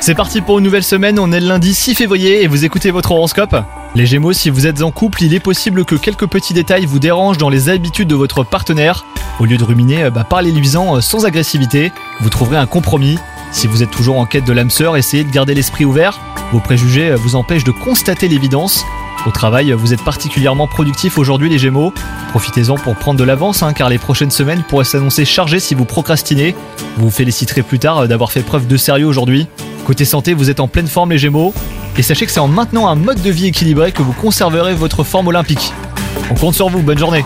C'est parti pour une nouvelle semaine, on est le lundi 6 février et vous écoutez votre horoscope. Les Gémeaux, si vous êtes en couple, il est possible que quelques petits détails vous dérangent dans les habitudes de votre partenaire. Au lieu de ruminer, bah, parlez-lui-en euh, sans agressivité, vous trouverez un compromis. Si vous êtes toujours en quête de l'âme sœur, essayez de garder l'esprit ouvert. Vos préjugés euh, vous empêchent de constater l'évidence. Au travail, vous êtes particulièrement productif aujourd'hui les Gémeaux. Profitez-en pour prendre de l'avance hein, car les prochaines semaines pourraient s'annoncer chargées si vous procrastinez. Vous vous féliciterez plus tard euh, d'avoir fait preuve de sérieux aujourd'hui. Côté santé, vous êtes en pleine forme les Gémeaux. Et sachez que c'est en maintenant un mode de vie équilibré que vous conserverez votre forme olympique. On compte sur vous, bonne journée